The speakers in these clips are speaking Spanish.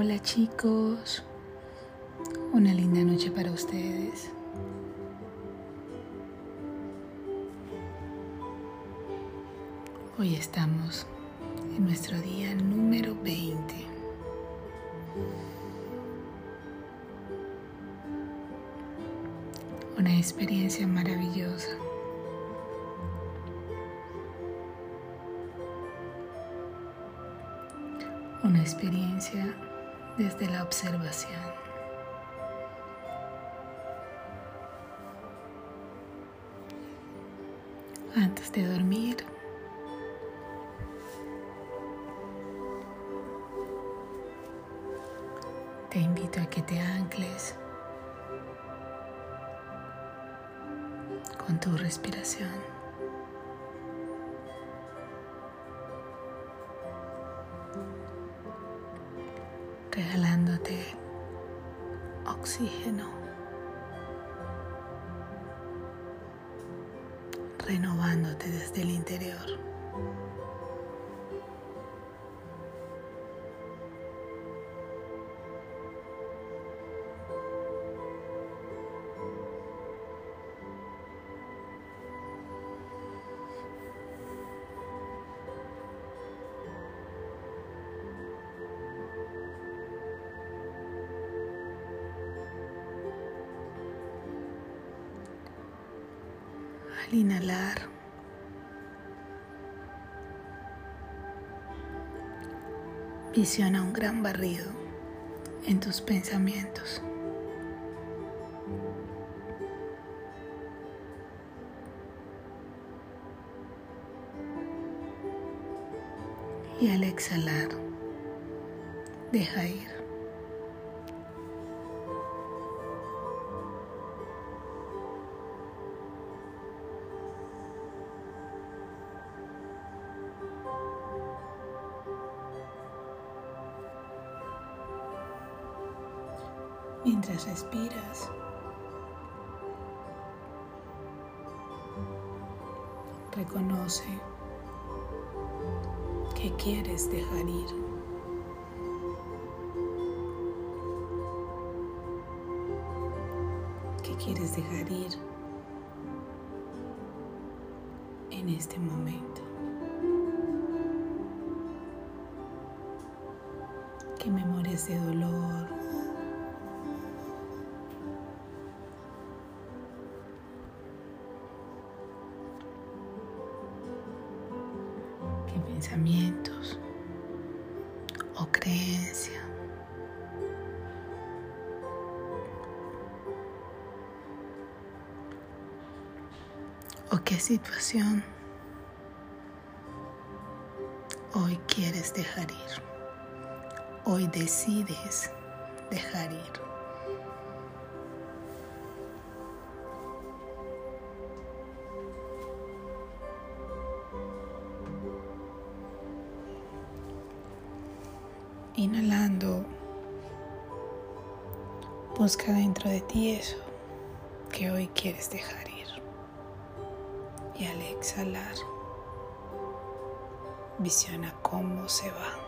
Hola chicos, una linda noche para ustedes. Hoy estamos en nuestro día número 20. Una experiencia maravillosa. Una experiencia desde la observación. Antes de dormir, te invito a que te ancles con tu respiración. Regalándote oxígeno, renovándote desde el interior. Al inhalar, visiona un gran barrido en tus pensamientos. Y al exhalar, deja ir. Mientras respiras. Reconoce que quieres dejar ir. Que quieres dejar ir en este momento. Que memorias de dolor, pensamientos o creencia. ¿O qué situación hoy quieres dejar ir? Hoy decides dejar ir. Inhalando, busca dentro de ti eso que hoy quieres dejar ir. Y al exhalar, visiona cómo se va.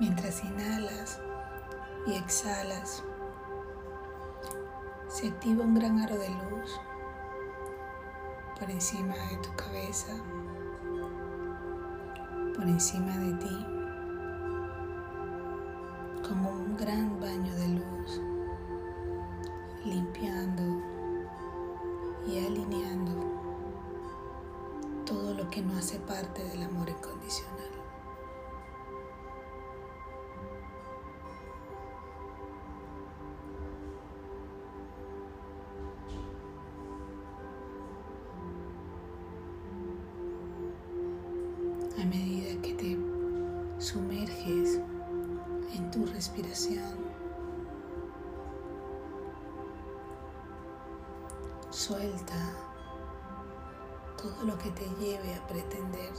Mientras inhalas y exhalas, se activa un gran aro de luz por encima de tu cabeza, por encima de ti, como un gran baño de luz, limpiando y alineando todo lo que no hace parte del amor incondicional. Respiración, suelta todo lo que te lleve a pretender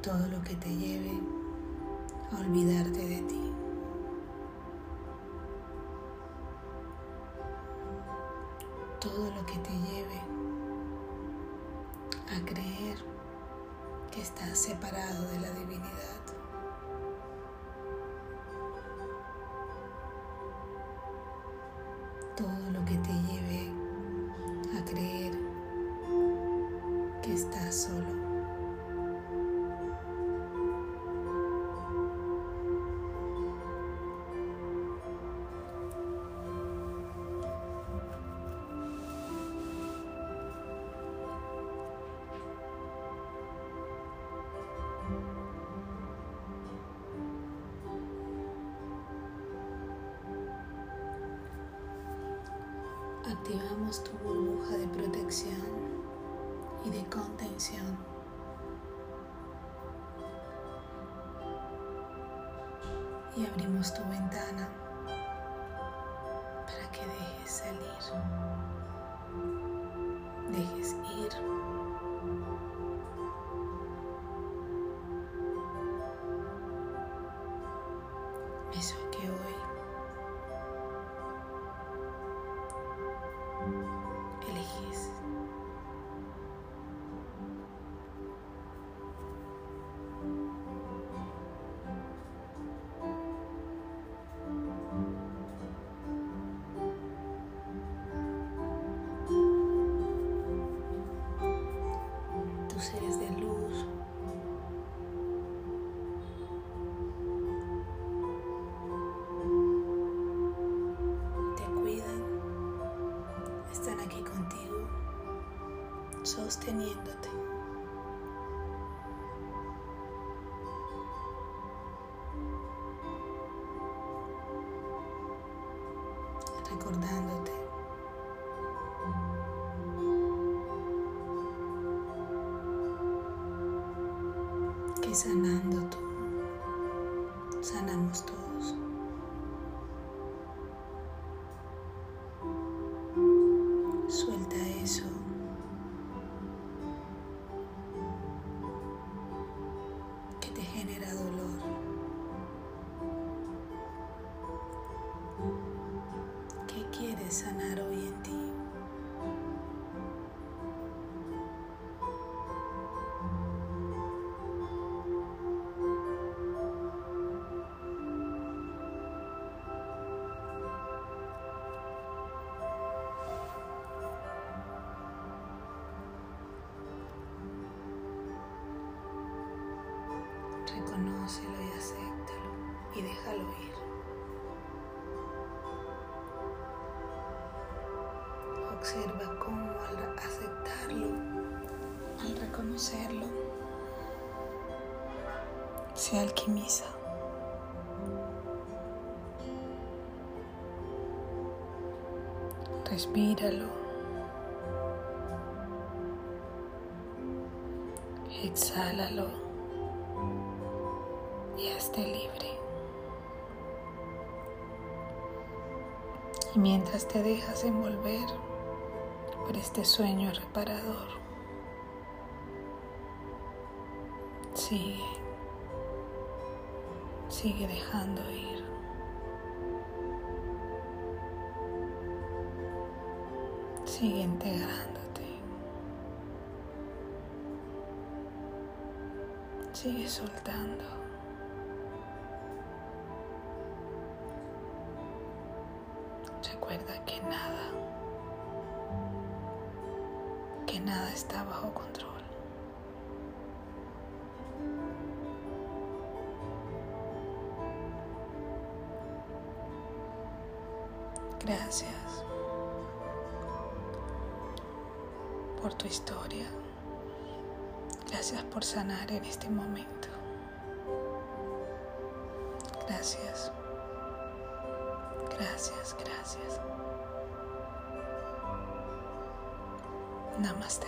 todo lo que te lleve a olvidarte de ti. Todo lo que te lleve a creer que estás separado de la divinidad. Todo lo que te lleve a creer que estás solo. Activamos tu burbuja de protección y de contención. Y abrimos tu ventana para que dejes salir, sosteniéndote. recordándote que sanando tú, sanamos todos. Reconócelo y acéptalo y déjalo ir. Observa cómo al aceptarlo, al reconocerlo, se alquimiza. Respíralo. Exhálalo y hazte libre. Y mientras te dejas envolver por este sueño reparador, sigue, sigue dejando ir. Sigue integrándote. Sigue soltando. Recuerda que nada, que nada está bajo control. Gracias por tu historia. Gracias por sanar en este momento. Gracias. Gracias, gracias. Namaste.